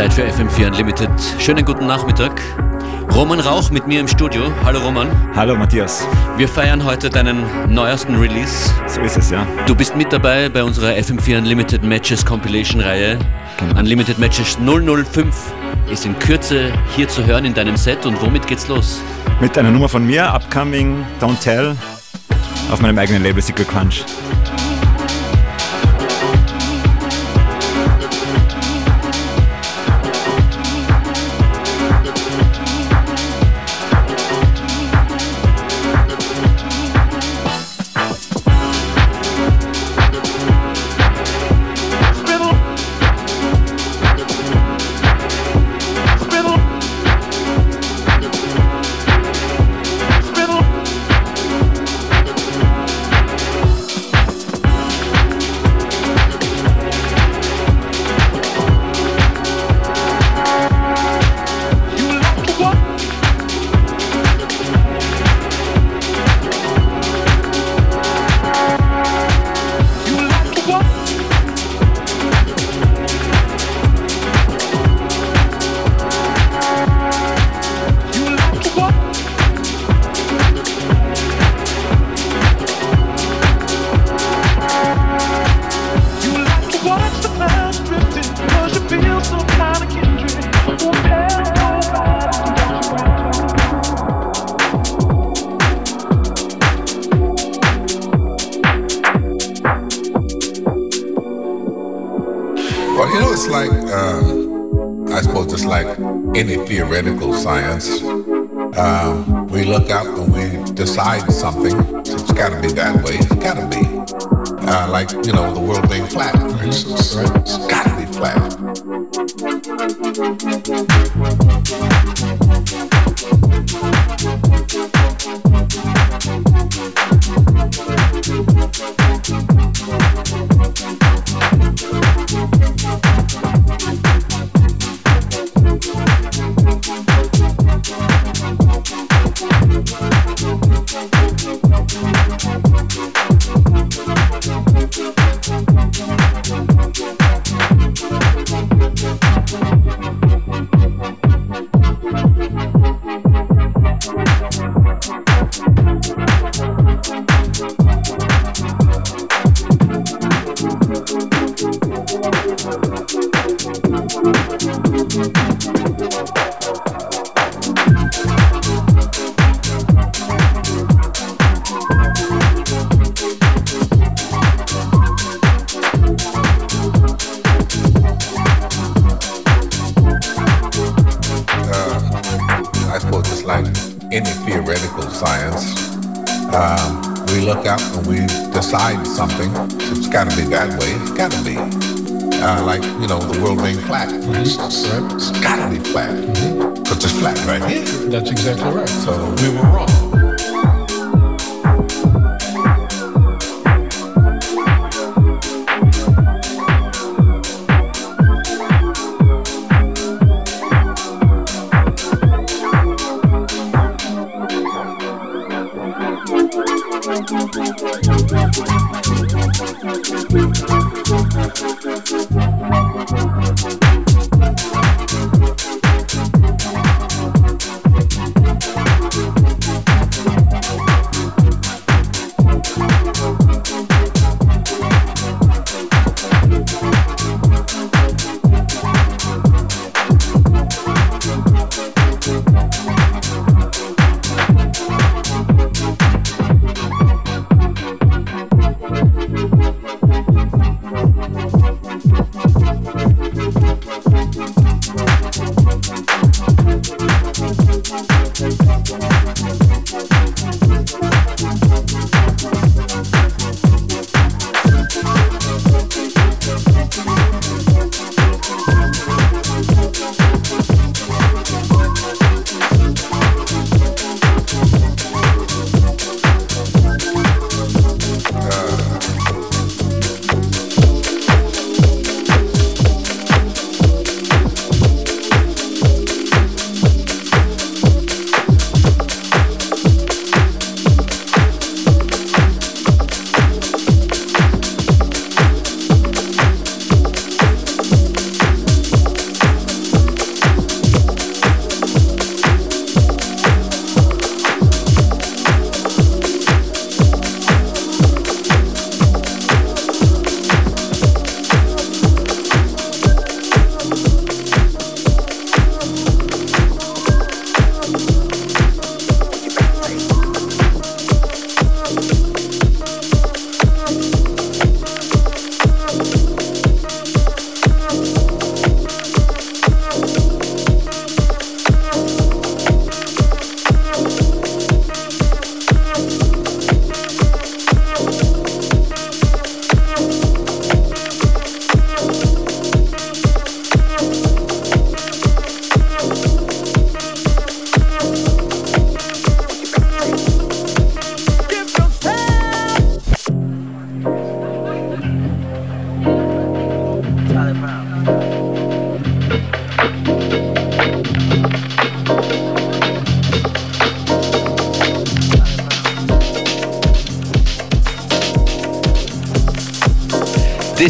Zeit für FM4 Unlimited. Schönen guten Nachmittag. Roman Rauch mit mir im Studio. Hallo Roman. Hallo Matthias. Wir feiern heute deinen neuesten Release. So ist es, ja. Du bist mit dabei bei unserer FM4 Unlimited Matches Compilation Reihe. Genau. Unlimited Matches 005 ist in Kürze hier zu hören in deinem Set. Und womit geht's los? Mit einer Nummer von mir, Upcoming Don't Tell, auf meinem eigenen Label Secret Crunch. in the theoretical science. Um, we look up and we decide something. It's got to be that way. It's got to be. Uh, like, you know, the world being flat, for mm-hmm. instance. Right. It's got to be flat. Because mm-hmm. it's flat right here. That's exactly right. So we were wrong.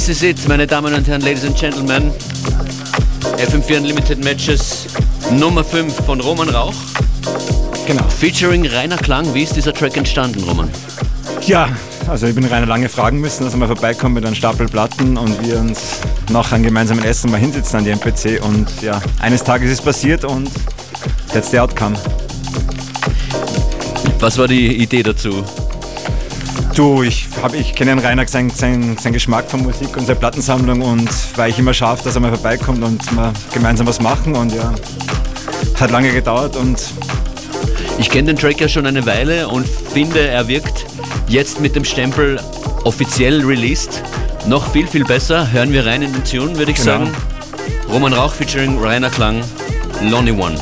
This is it, meine Damen und Herren, Ladies and Gentlemen. FM4 Unlimited Matches Nummer 5 von Roman Rauch. Genau. Featuring Rainer Klang. Wie ist dieser Track entstanden, Roman? Ja, also ich bin Rainer lange fragen müssen, dass er mal vorbeikommt mit einem Stapel Platten und wir uns nach einem gemeinsamen Essen mal hinsitzen an die MPC. Und ja, eines Tages ist passiert und that's the outcome. Was war die Idee dazu? Du, ich, hab, ich kenne Rainer, seinen sein, sein Geschmack von Musik und seine Plattensammlung und weil ich immer scharf, dass er mal vorbeikommt und wir gemeinsam was machen und ja, hat lange gedauert und... Ich kenne den Track ja schon eine Weile und finde, er wirkt jetzt mit dem Stempel offiziell released noch viel, viel besser. Hören wir rein in den Tune, würde ich genau. sagen. Roman Rauch featuring Rainer Klang, Lonely One.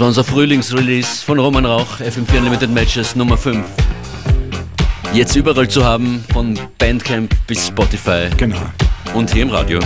War unser Frühlingsrelease von Roman Rauch, FM4 Unlimited Matches Nummer 5. Jetzt überall zu haben, von Bandcamp bis Spotify. Genau. Und hier im Radio.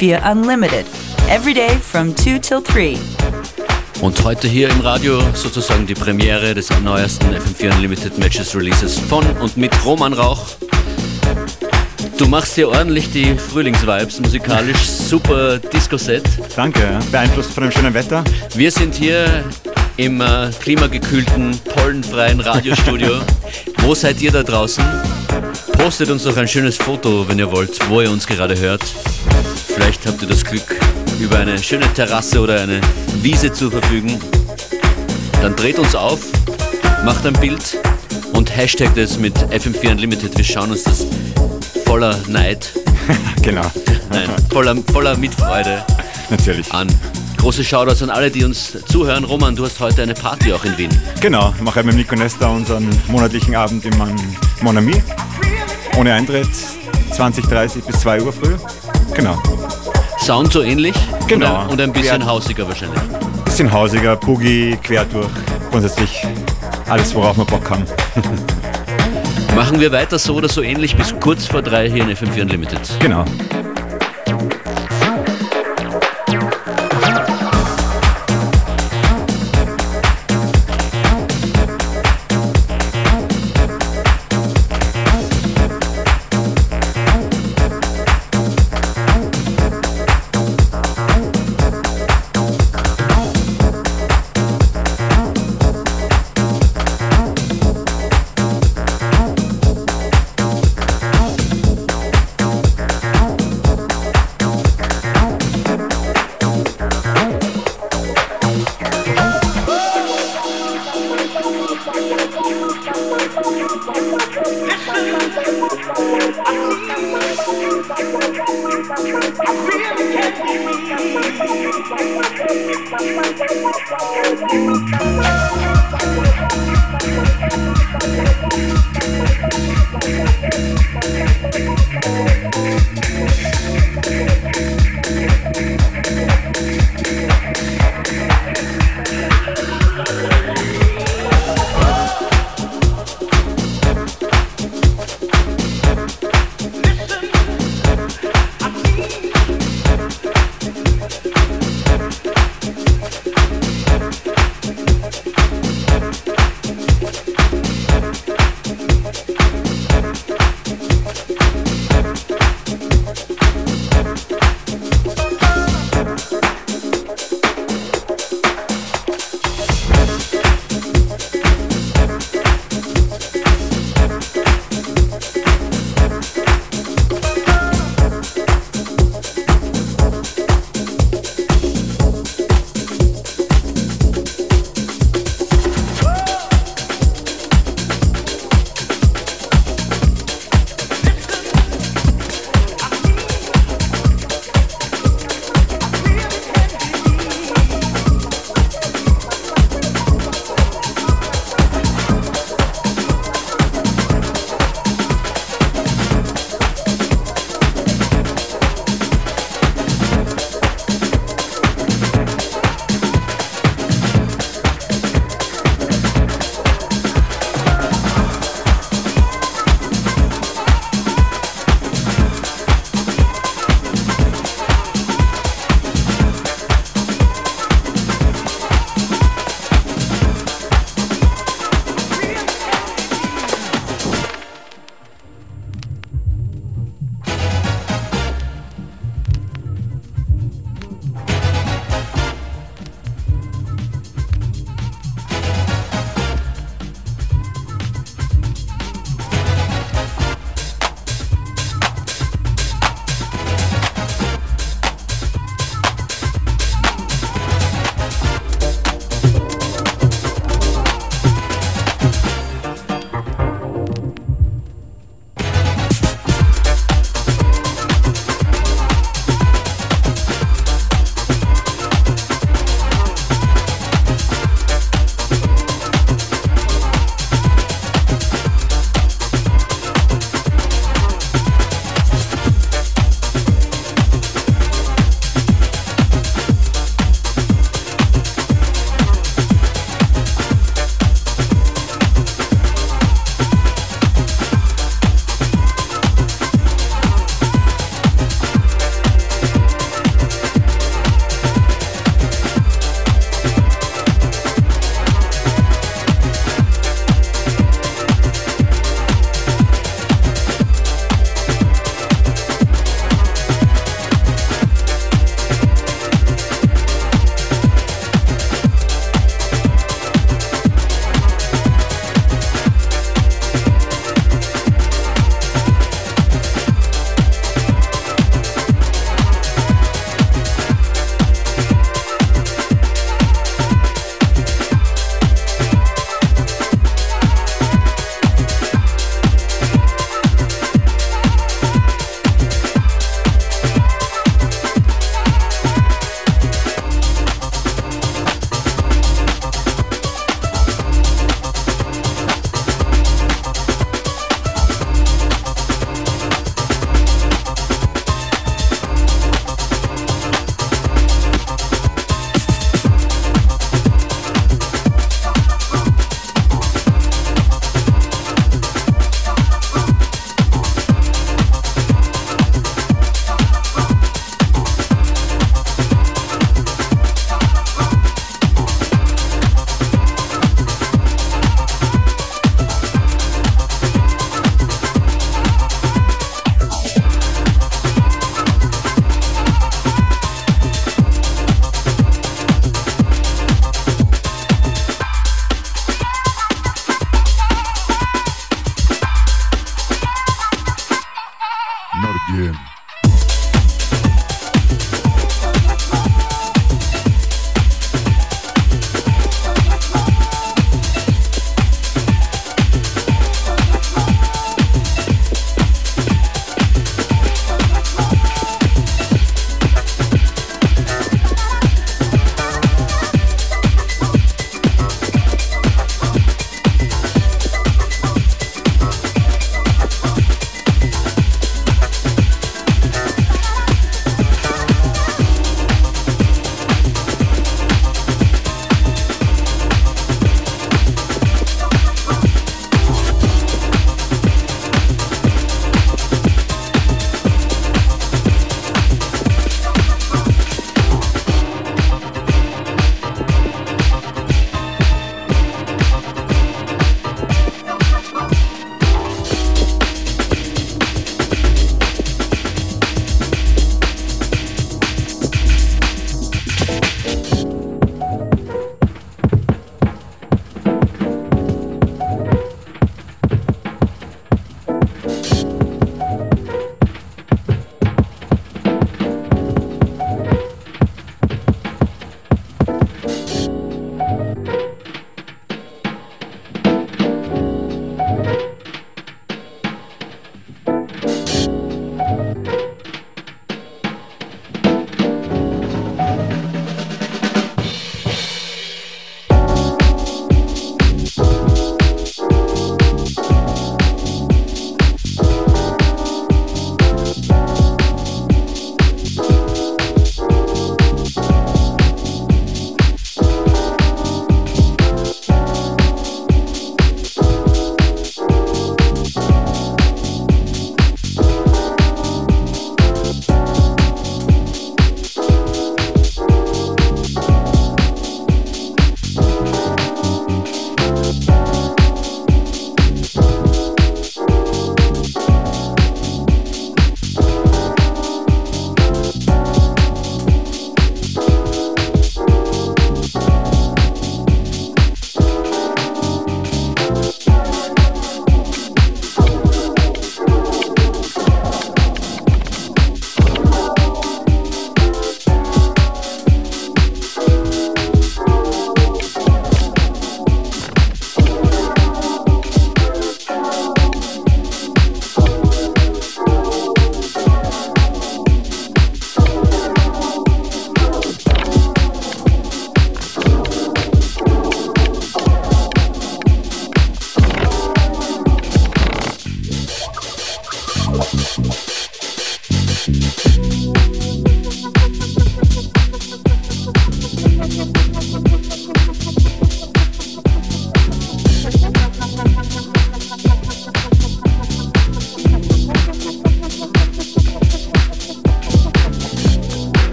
M4 Unlimited. Every day from 2 till 3. Und heute hier im Radio sozusagen die Premiere des neuesten FM4 Unlimited Matches Releases von und mit Roman Rauch. Du machst hier ordentlich die Frühlingsvibes musikalisch. Super Disco-Set. Danke, beeinflusst von dem schönen Wetter. Wir sind hier im äh, klimagekühlten, pollenfreien Radiostudio. Wo seid ihr da draußen? Postet uns doch ein schönes Foto, wenn ihr wollt, wo ihr uns gerade hört. Vielleicht habt ihr das Glück, über eine schöne Terrasse oder eine Wiese zu verfügen. Dann dreht uns auf, macht ein Bild und hashtagt es mit FM4 Unlimited. Wir schauen uns das voller Neid, genau, nein, voller, voller Mitfreude natürlich. an. Große Shoutouts an alle, die uns zuhören. Roman, du hast heute eine Party auch in Wien. Genau, mache mit Nico Nesta unseren monatlichen Abend im Monami. Ohne Eintritt, 20, 30 bis 2 Uhr früh. Genau. Sound so ähnlich? Genau. Und, und ein bisschen Ja. hausiger wahrscheinlich. Bisschen hausiger, Boogie, quer durch. Grundsätzlich alles, worauf wir Bock haben. Machen wir weiter so oder so ähnlich bis kurz vor drei hier in FM4 Unlimited. Genau.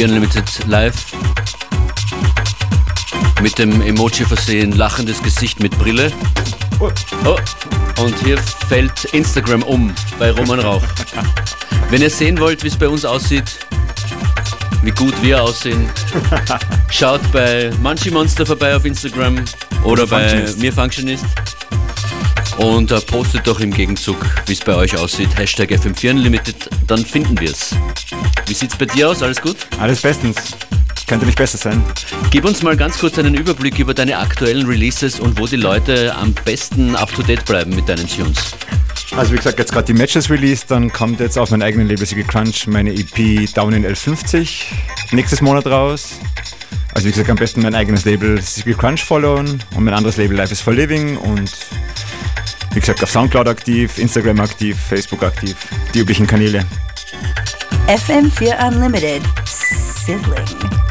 FM4 Unlimited live mit dem Emoji versehen lachendes Gesicht mit Brille. Oh, und hier fällt Instagram um bei Roman Rauch. Wenn ihr sehen wollt, wie es bei uns aussieht, wie gut wir aussehen, schaut bei Munchie Monster vorbei auf Instagram oder bei mir Functionist und äh, postet doch im Gegenzug, wie es bei euch aussieht. Hashtag FM4 Unlimited, dann finden wir es. Wie sieht's bei dir aus? Alles gut? Alles bestens. Könnte nicht besser sein. Gib uns mal ganz kurz einen Überblick über deine aktuellen Releases und wo die Leute am besten up to date bleiben mit deinen Tunes. Also wie gesagt, jetzt gerade die Matches released, dann kommt jetzt auf meinem eigenen Label Sigil Crunch meine EP Down in L50 nächstes Monat raus. Also wie gesagt, am besten mein eigenes Label Sigil Crunch followen und mein anderes Label Life is for Living und wie gesagt, auf Soundcloud aktiv, Instagram aktiv, Facebook aktiv, die üblichen Kanäle. FM4 Unlimited. Sizzling.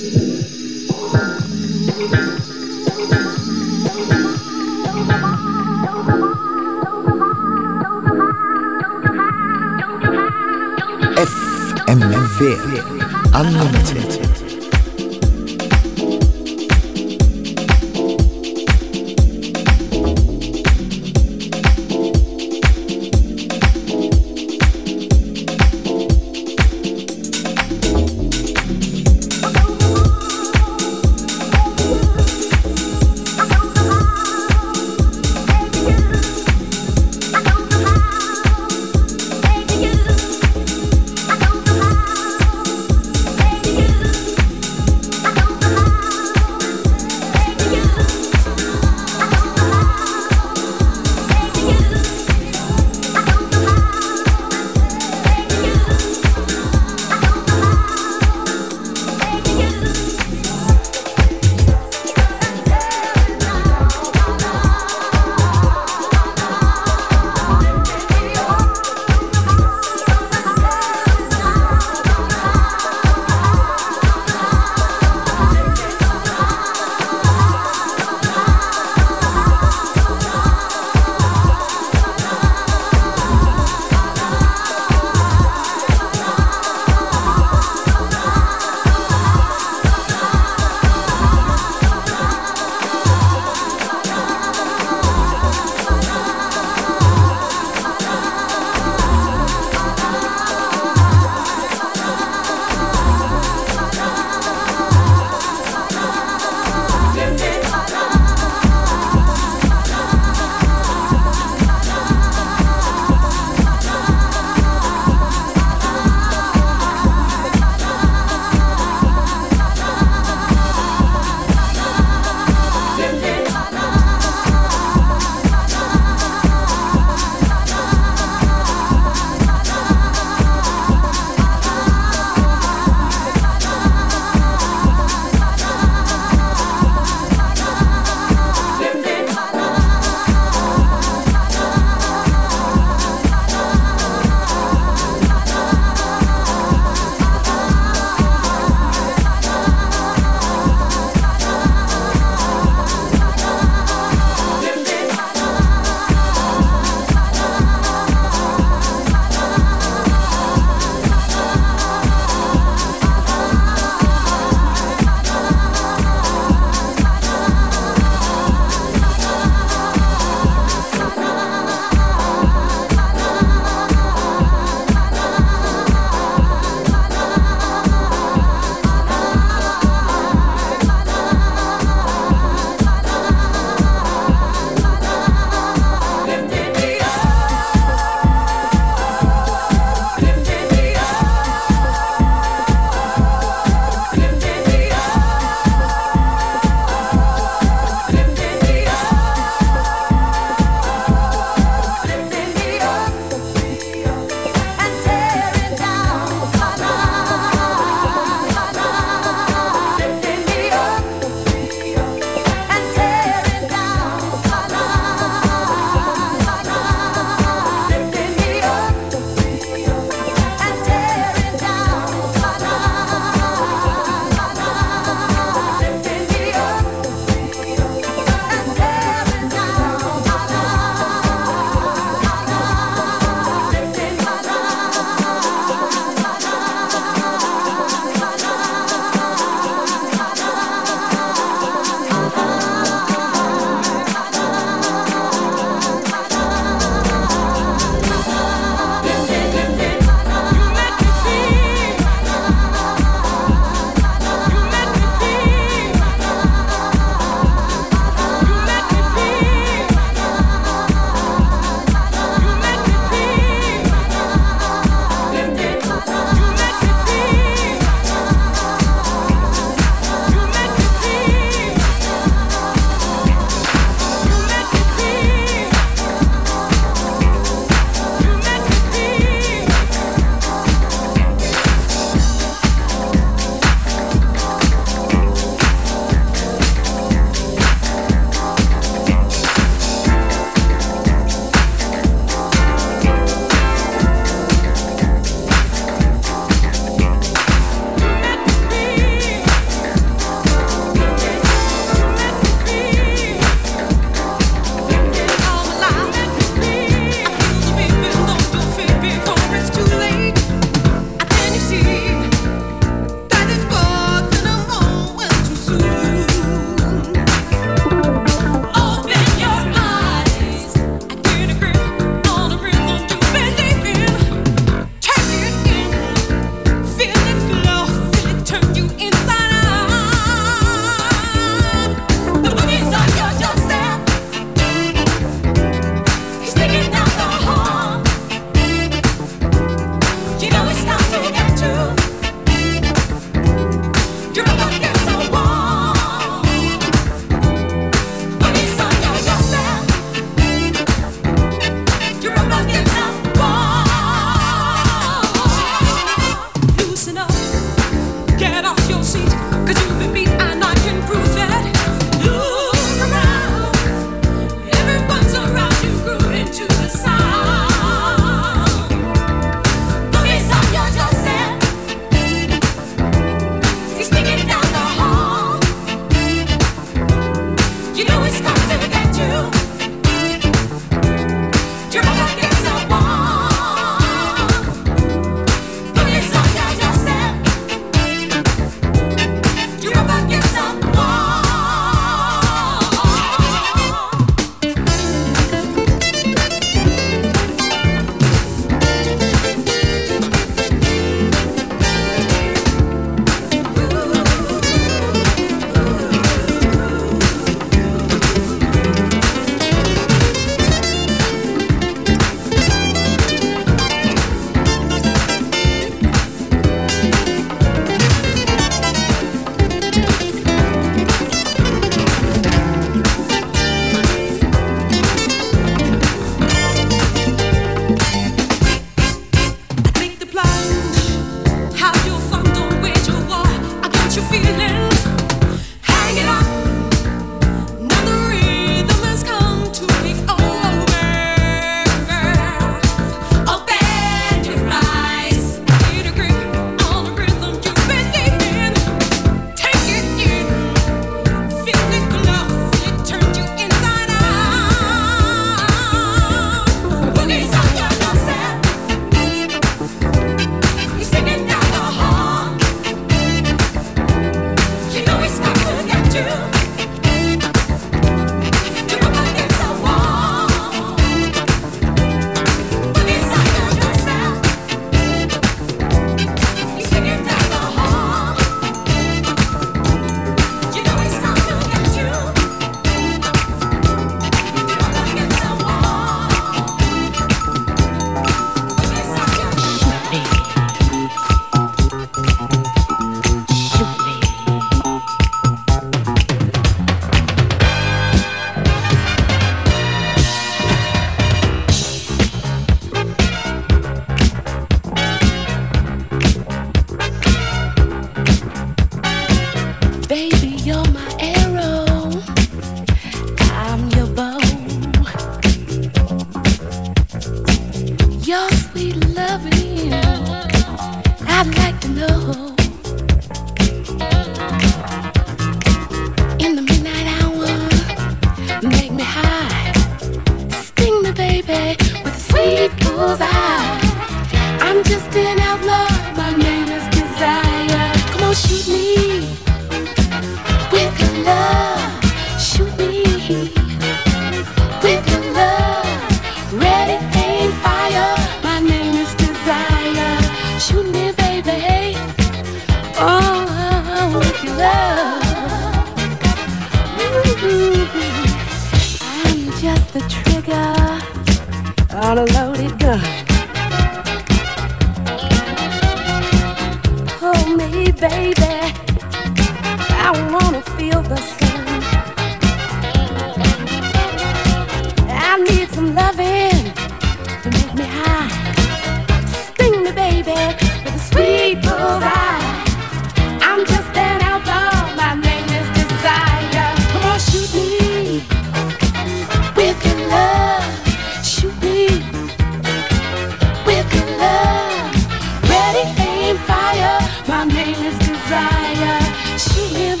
fire. My name is Desire. She is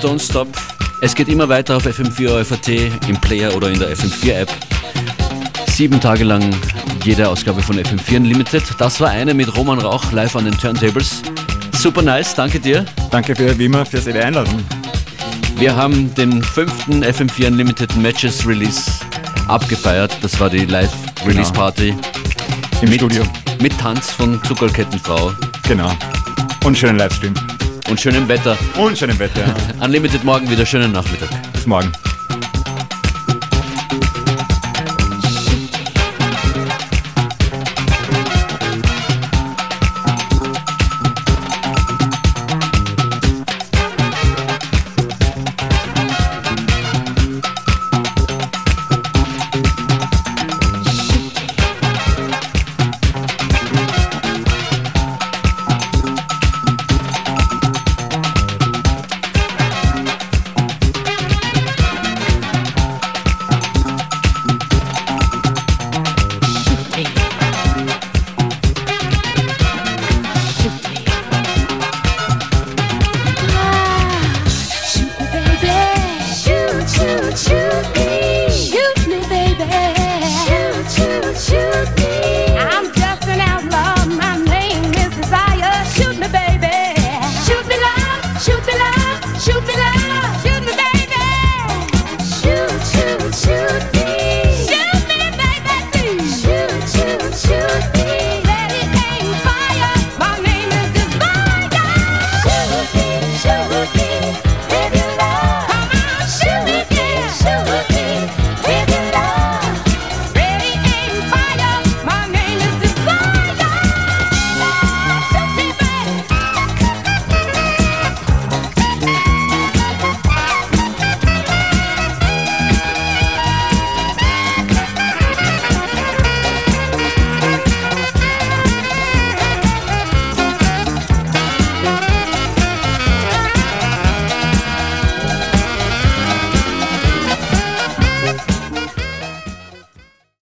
Don't Stop. Es geht immer weiter auf FM4 FAT im Player oder in der FM4 App. Sieben Tage lang jede Ausgabe von FM4 Unlimited. Das war eine mit Roman Rauch live an den Turntables. Super nice, danke dir. Danke für, wie immer fürs Einladung. Wir haben den fünften FM4 Unlimited Matches Release abgefeiert. Das war die Live-Release-Party Im mit, Studio. mit Tanz von Zuckerkettenfrau Genau. Und schönen Livestream. Und schönem Wetter. Und schönem Wetter. ja. Unlimited morgen wieder schönen Nachmittag. Bis morgen.